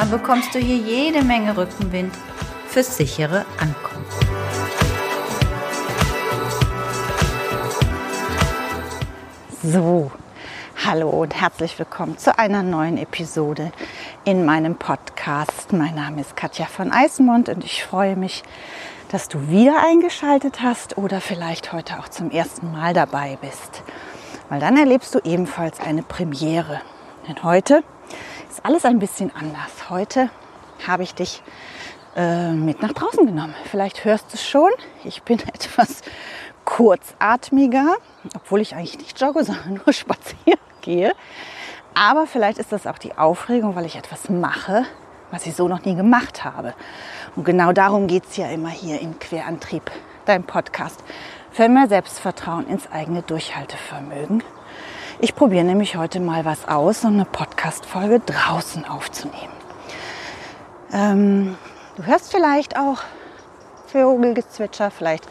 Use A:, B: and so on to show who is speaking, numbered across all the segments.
A: Dann bekommst du hier jede Menge Rückenwind fürs sichere Ankommen.
B: So, hallo und herzlich willkommen zu einer neuen Episode in meinem Podcast. Mein Name ist Katja von Eisenmond und ich freue mich, dass du wieder eingeschaltet hast oder vielleicht heute auch zum ersten Mal dabei bist. Weil dann erlebst du ebenfalls eine Premiere. Denn heute ist alles ein bisschen anders. Heute habe ich dich äh, mit nach draußen genommen. Vielleicht hörst du es schon. Ich bin etwas kurzatmiger, obwohl ich eigentlich nicht jogge, sondern nur spazieren gehe. Aber vielleicht ist das auch die Aufregung, weil ich etwas mache, was ich so noch nie gemacht habe. Und genau darum geht es ja immer hier im Querantrieb, dein Podcast, für mehr Selbstvertrauen ins eigene Durchhaltevermögen. Ich probiere nämlich heute mal was aus, um eine Podcast-Folge draußen aufzunehmen. Ähm, du hörst vielleicht auch Vogelgezwitscher, vielleicht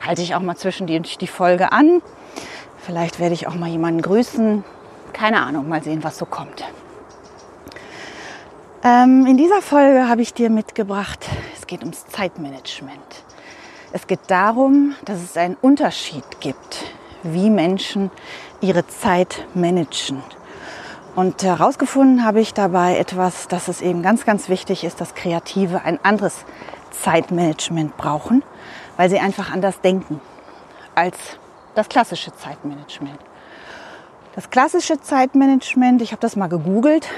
B: halte ich auch mal zwischendurch die Folge an. Vielleicht werde ich auch mal jemanden grüßen. Keine Ahnung, mal sehen, was so kommt. Ähm, in dieser Folge habe ich dir mitgebracht, es geht ums Zeitmanagement. Es geht darum, dass es einen Unterschied gibt, wie Menschen ihre Zeit managen. Und herausgefunden habe ich dabei etwas, dass es eben ganz, ganz wichtig ist, dass Kreative ein anderes Zeitmanagement brauchen, weil sie einfach anders denken als das klassische Zeitmanagement. Das klassische Zeitmanagement, ich habe das mal gegoogelt,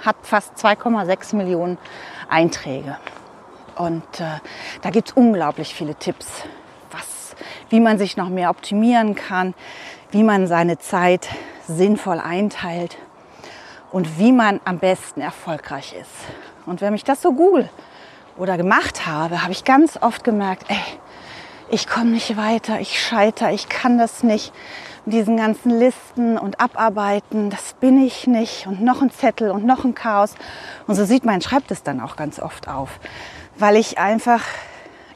B: hat fast 2,6 Millionen Einträge. Und äh, da gibt es unglaublich viele Tipps, wie man sich noch mehr optimieren kann, wie man seine Zeit sinnvoll einteilt und wie man am besten erfolgreich ist. Und wenn ich das so google oder gemacht habe, habe ich ganz oft gemerkt, ey, ich komme nicht weiter, ich scheiter, ich kann das nicht. Mit diesen ganzen Listen und Abarbeiten, das bin ich nicht. Und noch ein Zettel und noch ein Chaos. Und so sieht mein Schreibtisch dann auch ganz oft auf. Weil ich einfach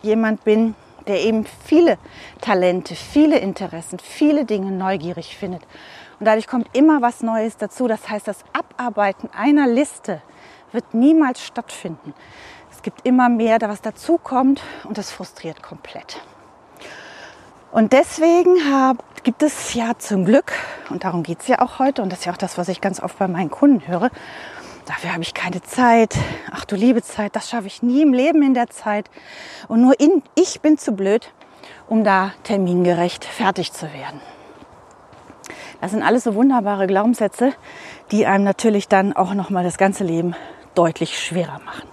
B: jemand bin, der eben viele Talente, viele Interessen, viele Dinge neugierig findet. Und dadurch kommt immer was Neues dazu. Das heißt, das Abarbeiten einer Liste wird niemals stattfinden. Es gibt immer mehr, da was dazukommt und das frustriert komplett. Und deswegen hab, gibt es ja zum Glück, und darum geht es ja auch heute, und das ist ja auch das, was ich ganz oft bei meinen Kunden höre, dafür habe ich keine Zeit. Ach du liebe Zeit, das schaffe ich nie im Leben in der Zeit. Und nur in, ich bin zu blöd, um da termingerecht fertig zu werden. Das sind alles so wunderbare Glaubenssätze, die einem natürlich dann auch nochmal das ganze Leben deutlich schwerer machen.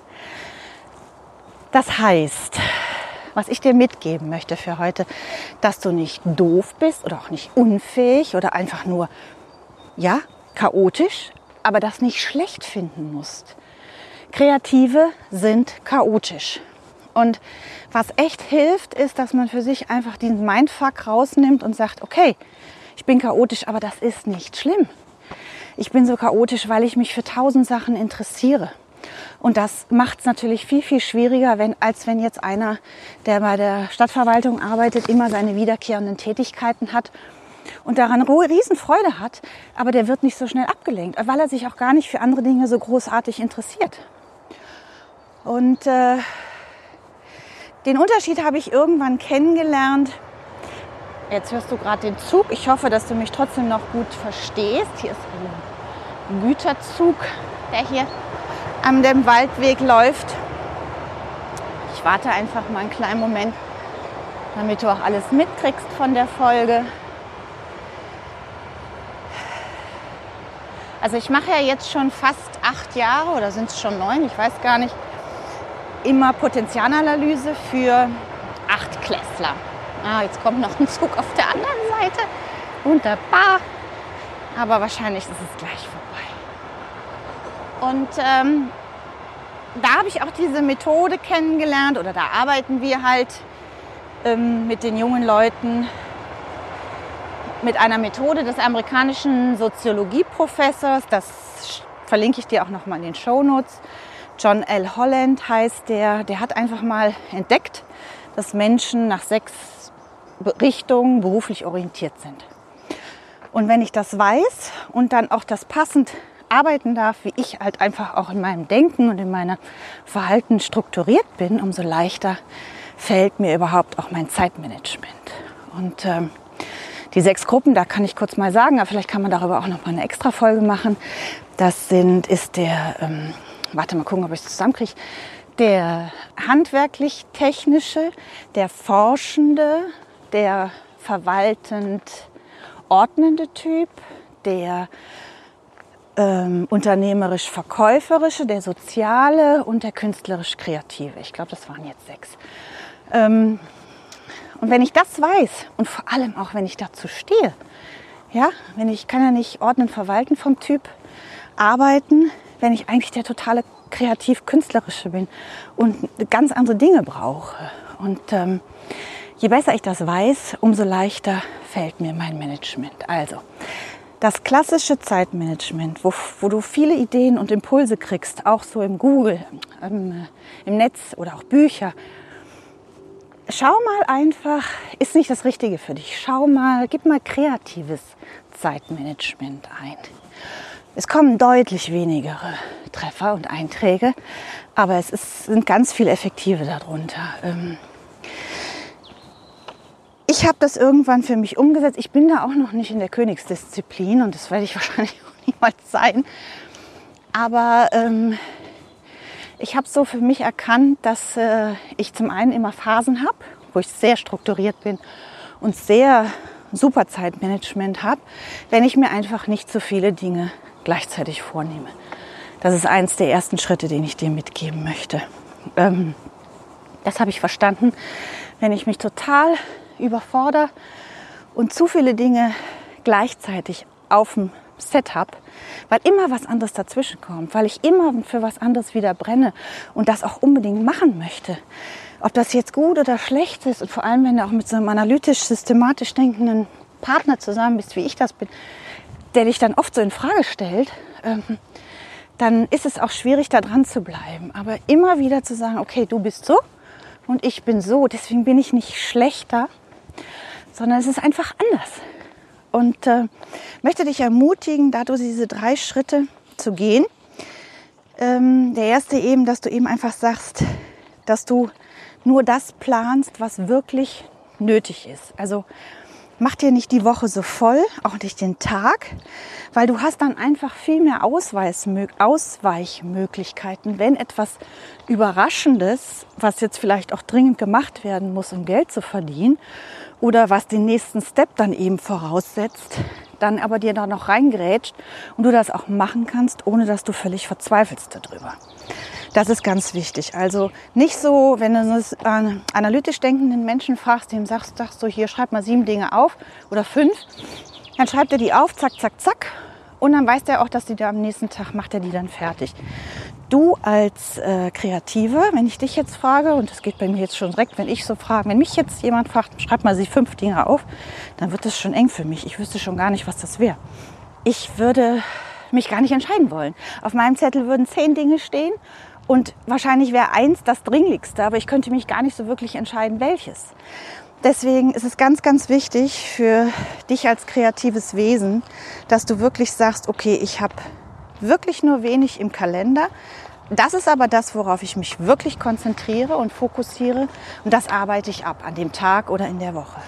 B: Das heißt, was ich dir mitgeben möchte für heute, dass du nicht doof bist oder auch nicht unfähig oder einfach nur, ja, chaotisch, aber das nicht schlecht finden musst. Kreative sind chaotisch. Und was echt hilft, ist, dass man für sich einfach diesen Mindfuck rausnimmt und sagt, okay, ich bin chaotisch, aber das ist nicht schlimm. Ich bin so chaotisch, weil ich mich für tausend Sachen interessiere. Und das macht es natürlich viel, viel schwieriger, wenn, als wenn jetzt einer, der bei der Stadtverwaltung arbeitet, immer seine wiederkehrenden Tätigkeiten hat und daran Riesenfreude hat, aber der wird nicht so schnell abgelenkt, weil er sich auch gar nicht für andere Dinge so großartig interessiert. Und äh, den Unterschied habe ich irgendwann kennengelernt. Jetzt hörst du gerade den Zug. Ich hoffe, dass du mich trotzdem noch gut verstehst. Hier ist ein Güterzug, der hier an dem Waldweg läuft. Ich warte einfach mal einen kleinen Moment, damit du auch alles mitkriegst von der Folge. Also ich mache ja jetzt schon fast acht Jahre oder sind es schon neun, ich weiß gar nicht, immer Potenzialanalyse für acht Klässler. Ah, jetzt kommt noch ein Zug auf der anderen Seite. Wunderbar. Aber wahrscheinlich ist es gleich vorbei. Und ähm, da habe ich auch diese Methode kennengelernt oder da arbeiten wir halt ähm, mit den jungen Leuten mit einer Methode des amerikanischen Soziologieprofessors, das verlinke ich dir auch noch mal in den Shownotes. John L. Holland heißt der, der hat einfach mal entdeckt, dass Menschen nach sechs Richtungen beruflich orientiert sind. Und wenn ich das weiß und dann auch das passend arbeiten darf, wie ich halt einfach auch in meinem Denken und in meinem Verhalten strukturiert bin, umso leichter fällt mir überhaupt auch mein Zeitmanagement. Und ähm, die sechs Gruppen, da kann ich kurz mal sagen, aber vielleicht kann man darüber auch noch mal eine extra Folge machen. Das sind, ist der, ähm, warte mal gucken, ob ich es zusammenkriege, der handwerklich-technische, der forschende, der verwaltend ordnende Typ, der ähm, unternehmerisch-verkäuferische, der soziale und der künstlerisch-kreative. Ich glaube, das waren jetzt sechs. Ähm, und wenn ich das weiß und vor allem auch, wenn ich dazu stehe, ja, wenn ich kann ja nicht ordnen, verwalten vom Typ arbeiten, wenn ich eigentlich der totale kreativ-künstlerische bin und ganz andere Dinge brauche. Und ähm, je besser ich das weiß, umso leichter fällt mir mein Management. Also, das klassische Zeitmanagement, wo, wo du viele Ideen und Impulse kriegst, auch so im Google, ähm, im Netz oder auch Bücher, schau mal einfach, ist nicht das Richtige für dich. Schau mal, gib mal kreatives Zeitmanagement ein. Es kommen deutlich weniger Treffer und Einträge, aber es ist, sind ganz viel effektive darunter. Ähm, ich habe das irgendwann für mich umgesetzt. Ich bin da auch noch nicht in der Königsdisziplin und das werde ich wahrscheinlich auch niemals sein. Aber ähm, ich habe so für mich erkannt, dass äh, ich zum einen immer Phasen habe, wo ich sehr strukturiert bin und sehr super Zeitmanagement habe, wenn ich mir einfach nicht so viele Dinge gleichzeitig vornehme. Das ist eins der ersten Schritte, den ich dir mitgeben möchte. Ähm, das habe ich verstanden. Wenn ich mich total überfordere und zu viele Dinge gleichzeitig auf dem Set habe, weil immer was anderes dazwischen kommt, weil ich immer für was anderes wieder brenne und das auch unbedingt machen möchte. Ob das jetzt gut oder schlecht ist und vor allem, wenn du auch mit so einem analytisch, systematisch denkenden Partner zusammen bist, wie ich das bin, der dich dann oft so in Frage stellt, ähm, dann ist es auch schwierig, da dran zu bleiben. Aber immer wieder zu sagen, okay, du bist so und ich bin so, deswegen bin ich nicht schlechter, sondern es ist einfach anders. Und äh, möchte dich ermutigen, da du diese drei Schritte zu gehen. Ähm, der erste eben, dass du eben einfach sagst, dass du nur das planst, was wirklich nötig ist. Also mach dir nicht die Woche so voll, auch nicht den Tag, weil du hast dann einfach viel mehr Ausweichmöglichkeiten, wenn etwas Überraschendes, was jetzt vielleicht auch dringend gemacht werden muss, um Geld zu verdienen, oder was den nächsten Step dann eben voraussetzt, dann aber dir da noch reingrätscht und du das auch machen kannst, ohne dass du völlig verzweifelst darüber. Das ist ganz wichtig. Also nicht so, wenn du einen analytisch denkenden Menschen fragst, dem sagst, sagst du, hier schreib mal sieben Dinge auf oder fünf, dann schreibt er die auf, zack, zack, zack. Und dann weiß der auch, dass die da am nächsten Tag macht er die dann fertig. Du als äh, Kreative, wenn ich dich jetzt frage, und das geht bei mir jetzt schon direkt, wenn ich so frage, wenn mich jetzt jemand fragt, schreib mal sie fünf Dinge auf, dann wird das schon eng für mich. Ich wüsste schon gar nicht, was das wäre. Ich würde mich gar nicht entscheiden wollen. Auf meinem Zettel würden zehn Dinge stehen und wahrscheinlich wäre eins das Dringlichste, aber ich könnte mich gar nicht so wirklich entscheiden, welches. Deswegen ist es ganz, ganz wichtig für dich als kreatives Wesen, dass du wirklich sagst, okay, ich habe wirklich nur wenig im Kalender. Das ist aber das, worauf ich mich wirklich konzentriere und fokussiere. Und das arbeite ich ab an dem Tag oder in der Woche.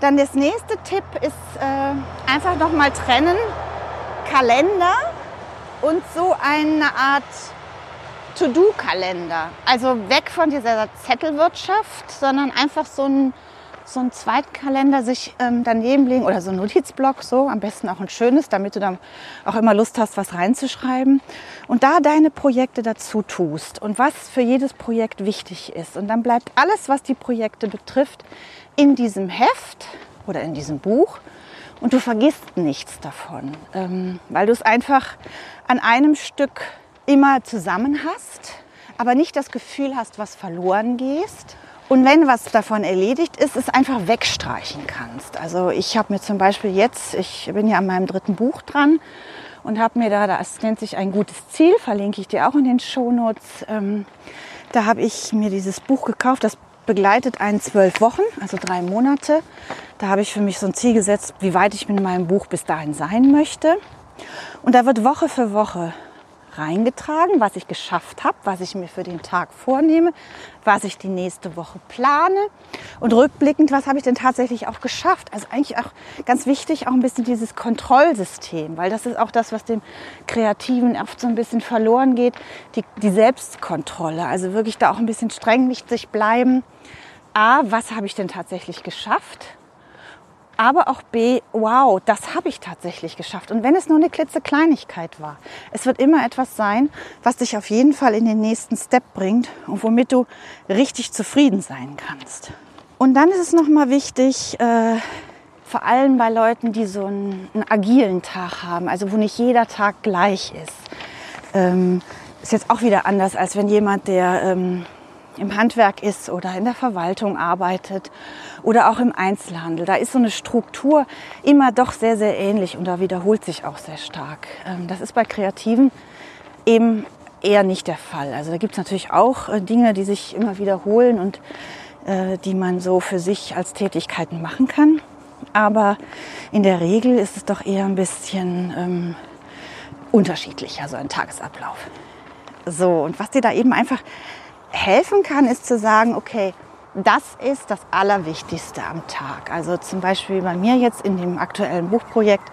B: Dann das nächste Tipp ist äh, einfach nochmal trennen Kalender und so eine Art To-Do-Kalender. Also weg von dieser Zettelwirtschaft, sondern einfach so ein, so ein Zweitkalender sich ähm, daneben legen oder so ein Notizblock, so am besten auch ein schönes, damit du dann auch immer Lust hast, was reinzuschreiben. Und da deine Projekte dazu tust und was für jedes Projekt wichtig ist. Und dann bleibt alles, was die Projekte betrifft, in diesem Heft oder in diesem Buch. Und du vergisst nichts davon, ähm, weil du es einfach an einem Stück immer zusammen hast. aber nicht das Gefühl hast, was verloren gehst. Und wenn was davon erledigt ist, es einfach wegstreichen kannst. Also ich habe mir zum Beispiel jetzt, ich bin ja an meinem dritten Buch dran und habe mir da, das nennt sich ein gutes Ziel, verlinke ich dir auch in den Shownotes. Ähm, da habe ich mir dieses Buch gekauft, das begleitet einen zwölf Wochen, also drei Monate. Da habe ich für mich so ein Ziel gesetzt, wie weit ich mit meinem Buch bis dahin sein möchte. Und da wird Woche für Woche reingetragen, was ich geschafft habe, was ich mir für den Tag vornehme, was ich die nächste Woche plane und rückblickend, was habe ich denn tatsächlich auch geschafft. Also eigentlich auch ganz wichtig, auch ein bisschen dieses Kontrollsystem, weil das ist auch das, was dem Kreativen oft so ein bisschen verloren geht, die, die Selbstkontrolle. Also wirklich da auch ein bisschen streng mit sich bleiben. A, was habe ich denn tatsächlich geschafft? Aber auch B, wow, das habe ich tatsächlich geschafft. Und wenn es nur eine klitzekleinigkeit war, es wird immer etwas sein, was dich auf jeden Fall in den nächsten Step bringt und womit du richtig zufrieden sein kannst. Und dann ist es nochmal wichtig, äh, vor allem bei Leuten, die so einen, einen, agilen Tag haben, also wo nicht jeder Tag gleich ist. Ähm, ist jetzt auch wieder anders, als wenn jemand, der ähm, im Handwerk ist oder in der Verwaltung arbeitet oder auch im Einzelhandel. Da ist so eine Struktur immer doch sehr, sehr ähnlich und da wiederholt sich auch sehr stark. Ähm, das ist bei Kreativen eben eher nicht der Fall. Also da gibt es natürlich auch äh, Dinge, die sich immer wiederholen und äh, die man so für sich als Tätigkeiten machen kann. Aber in der Regel ist es doch eher ein bisschen ähm, unterschiedlicher, so ein Tagesablauf. So, und was dir da eben einfach helfen kann, ist zu sagen, okay, das ist das Allerwichtigste am Tag. Also zum Beispiel bei mir jetzt in dem aktuellen Buchprojekt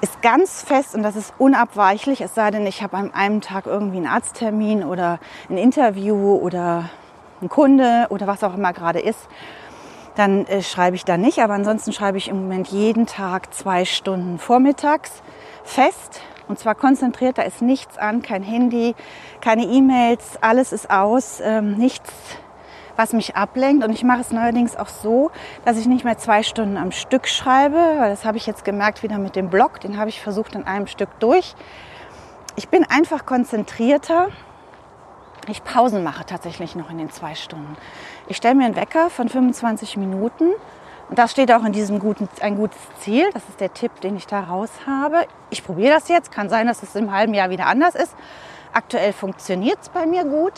B: ist ganz fest und das ist unabweichlich, es sei denn, ich habe an einem Tag irgendwie einen Arzttermin oder ein Interview oder ein Kunde oder was auch immer gerade ist, dann äh, schreibe ich da nicht. Aber ansonsten schreibe ich im Moment jeden Tag zwei Stunden vormittags fest und zwar konzentriert, da ist nichts an, kein Handy, keine E-Mails, alles ist aus, ähm, nichts, was mich ablenkt. Und ich mache es neuerdings auch so, dass ich nicht mehr zwei Stunden am Stück schreibe, weil das habe ich jetzt gemerkt wieder mit dem Blog, den habe ich versucht in einem Stück durch. Ich bin einfach konzentrierter. Ich Pausen mache tatsächlich noch in den zwei Stunden. Ich stelle mir einen Wecker von 25 Minuten das steht auch in diesem guten, ein gutes Ziel. Das ist der Tipp, den ich da raus habe. Ich probiere das jetzt. Kann sein, dass es im halben Jahr wieder anders ist. Aktuell funktioniert es bei mir gut.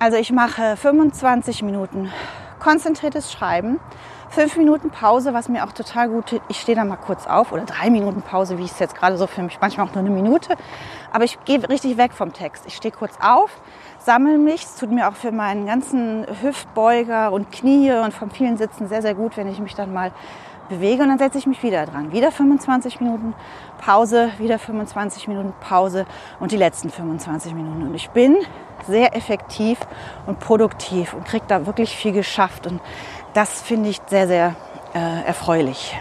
B: Also ich mache 25 Minuten konzentriertes Schreiben, fünf Minuten Pause, was mir auch total gut tut. Ich stehe da mal kurz auf oder drei Minuten Pause, wie ich es jetzt gerade so für mich, manchmal auch nur eine Minute. Aber ich gehe richtig weg vom Text. Ich stehe kurz auf, sammle mich. Es tut mir auch für meinen ganzen Hüftbeuger und Knie und vom vielen Sitzen sehr, sehr gut, wenn ich mich dann mal bewege und dann setze ich mich wieder dran. Wieder 25 Minuten Pause, wieder 25 Minuten Pause und die letzten 25 Minuten. Und ich bin sehr effektiv und produktiv und kriege da wirklich viel geschafft. Und das finde ich sehr, sehr äh, erfreulich.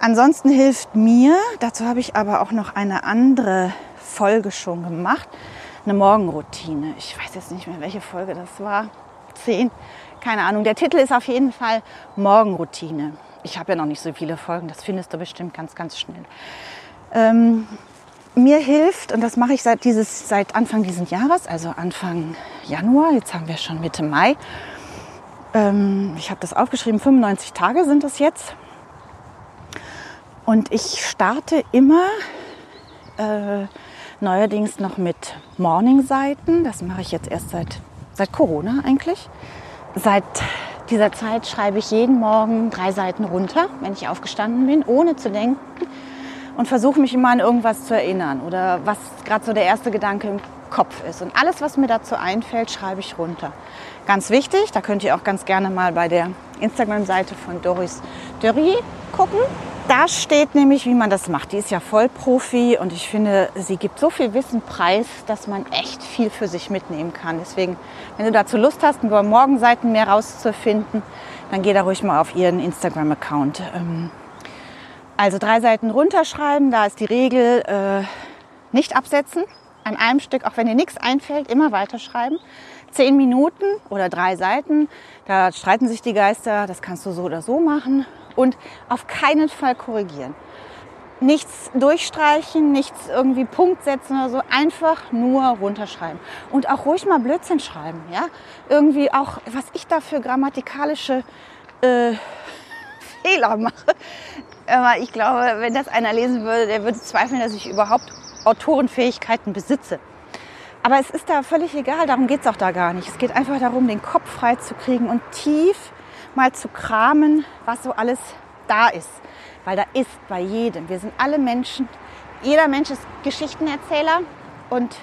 B: Ansonsten hilft mir, dazu habe ich aber auch noch eine andere Folge schon gemacht, eine Morgenroutine. Ich weiß jetzt nicht mehr, welche Folge das war. Zehn, keine Ahnung. Der Titel ist auf jeden Fall Morgenroutine. Ich habe ja noch nicht so viele Folgen, das findest du bestimmt ganz, ganz schnell. Ähm, mir hilft, und das mache ich seit, dieses, seit Anfang dieses Jahres, also Anfang Januar, jetzt haben wir schon Mitte Mai. Ähm, ich habe das aufgeschrieben, 95 Tage sind es jetzt. Und ich starte immer äh, neuerdings noch mit Morning-Seiten. Das mache ich jetzt erst seit, seit Corona eigentlich. Seit dieser Zeit schreibe ich jeden Morgen drei Seiten runter, wenn ich aufgestanden bin, ohne zu denken und versuche mich immer an irgendwas zu erinnern oder was gerade so der erste Gedanke im Kopf ist. Und alles, was mir dazu einfällt, schreibe ich runter. Ganz wichtig, da könnt ihr auch ganz gerne mal bei der Instagram-Seite von Doris Dörri gucken. Da steht nämlich, wie man das macht. Die ist ja Vollprofi und ich finde, sie gibt so viel Wissen preis, dass man echt viel für sich mitnehmen kann. Deswegen, wenn du dazu Lust hast, über Morgenseiten mehr rauszufinden, dann geh da ruhig mal auf ihren Instagram-Account. Ähm, also drei Seiten runterschreiben, da ist die Regel äh, nicht absetzen. An einem Stück, auch wenn dir nichts einfällt, immer weiterschreiben. Zehn Minuten oder drei Seiten, da streiten sich die Geister, das kannst du so oder so machen und auf keinen Fall korrigieren. nichts durchstreichen, nichts irgendwie Punkt setzen oder so, einfach nur runterschreiben. Und auch ruhig mal Blödsinn schreiben, ja. Irgendwie auch, was ich da für grammatikalische äh, Fehler mache. Aber ich glaube, wenn das einer lesen würde, der würde zweifeln, dass ich überhaupt Autorenfähigkeiten besitze. Aber es ist da völlig egal, darum geht es auch da gar nicht. Es geht einfach darum, den Kopf frei zu kriegen und tief mal zu kramen, was so alles da ist. Weil da ist bei jedem. Wir sind alle Menschen. Jeder Mensch ist Geschichtenerzähler und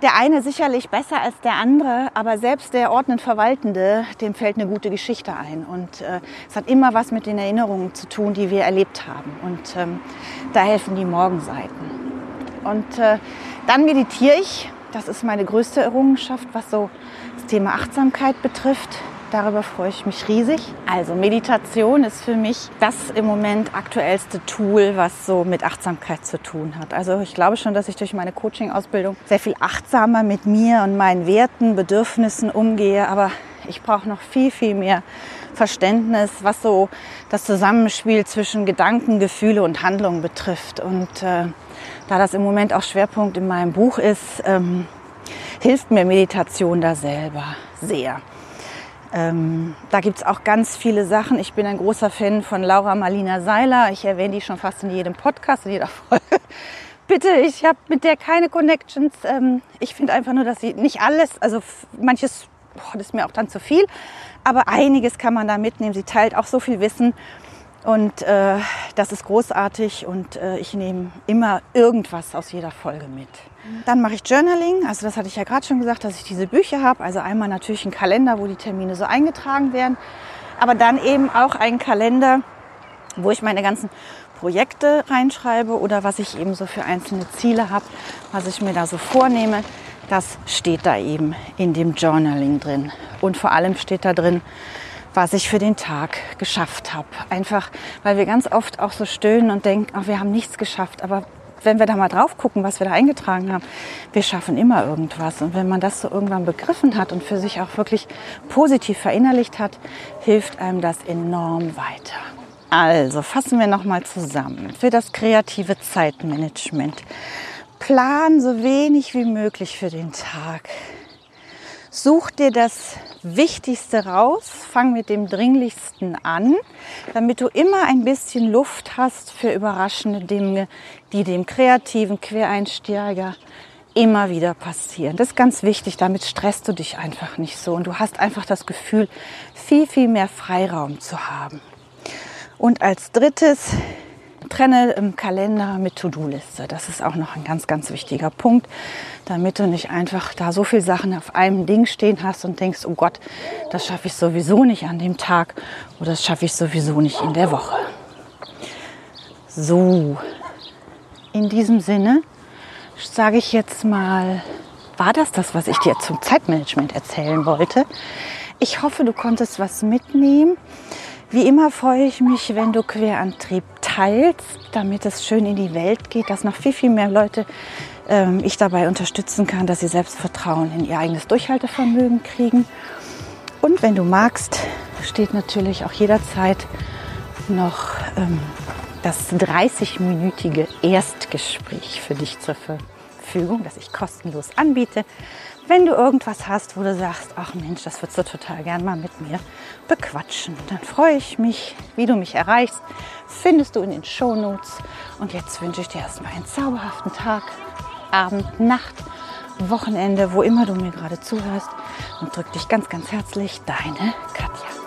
B: der eine sicherlich besser als der andere, aber selbst der ordnend Verwaltende, dem fällt eine gute Geschichte ein. Und äh, es hat immer was mit den Erinnerungen zu tun, die wir erlebt haben. Und ähm, da helfen die Morgenseiten. Und äh, dann meditiere ich das ist meine größte Errungenschaft, was so das Thema Achtsamkeit betrifft. Darüber freue ich mich riesig. Also Meditation ist für mich das im Moment aktuellste Tool, was so mit Achtsamkeit zu tun hat. Also ich glaube schon, dass ich durch meine Coaching-Ausbildung sehr viel achtsamer mit mir und meinen Werten, Bedürfnissen umgehe. Aber ich brauche noch viel, viel mehr Verständnis, was so das Zusammenspiel zwischen Gedanken, Gefühle und Handlungen betrifft. Und äh, da das im Moment auch Schwerpunkt in meinem Buch ist, ähm, hilft mir Meditation da selber sehr. Ähm, da gibt es auch ganz viele Sachen. Ich bin ein großer Fan von Laura Marlina Seiler. Ich erwähne die schon fast in jedem Podcast, in jeder Folge. Bitte, ich habe mit der keine Connections. Ähm, ich finde einfach nur, dass sie nicht alles, also manches, boah, das ist mir auch dann zu viel, aber einiges kann man da mitnehmen. Sie teilt auch so viel Wissen und äh, das ist großartig und äh, ich nehme immer irgendwas aus jeder Folge mit. Dann mache ich Journaling, also das hatte ich ja gerade schon gesagt, dass ich diese Bücher habe. Also einmal natürlich ein Kalender, wo die Termine so eingetragen werden, aber dann eben auch ein Kalender, wo ich meine ganzen Projekte reinschreibe oder was ich eben so für einzelne Ziele habe, was ich mir da so vornehme. Das steht da eben in dem Journaling drin. Und vor allem steht da drin, was ich für den Tag geschafft habe. Einfach, weil wir ganz oft auch so stöhnen und denken, ach, wir haben nichts geschafft. Aber wenn wir da mal drauf gucken, was wir da eingetragen haben, wir schaffen immer irgendwas. Und wenn man das so irgendwann begriffen hat und für sich auch wirklich positiv verinnerlicht hat, hilft einem das enorm weiter. Also fassen wir nochmal zusammen. Für das kreative Zeitmanagement. Plan so wenig wie möglich für den Tag. Such dir das Wichtigste raus, fang mit dem Dringlichsten an, damit du immer ein bisschen Luft hast für überraschende Dinge, die dem kreativen Quereinsteiger immer wieder passieren. Das ist ganz wichtig, damit stresst du dich einfach nicht so und du hast einfach das Gefühl, viel, viel mehr Freiraum zu haben. Und als drittes, trenne im Kalender mit To-Do-Liste. Das ist auch noch ein ganz, ganz wichtiger Punkt, damit du nicht einfach da so viele Sachen auf einem Ding stehen hast und denkst, oh Gott, das schaffe ich sowieso nicht an dem Tag oder das schaffe ich sowieso nicht in der Woche. So, in diesem Sinne sage ich jetzt mal, war das das, was ich dir zum Zeitmanagement erzählen wollte? Ich hoffe, du konntest was mitnehmen. Wie immer freue ich mich, wenn du Querantrieb teilst, damit es schön in die Welt geht, dass noch viel, viel mehr Leute ähm, ich dabei unterstützen kann, dass sie Selbstvertrauen in ihr eigenes Durchhaltevermögen kriegen. Und wenn du magst, steht natürlich auch jederzeit noch ähm, das 30-minütige Erstgespräch für dich zur Verfügung, das ich kostenlos anbiete. Wenn du irgendwas hast, wo du sagst, ach Mensch, das würdest du total gern mal mit mir bequatschen, dann freue ich mich, wie du mich erreichst, findest du in den Show Notes. Und jetzt wünsche ich dir erstmal einen zauberhaften Tag, Abend, Nacht, Wochenende, wo immer du mir gerade zuhörst und drück dich ganz, ganz herzlich, deine Katja.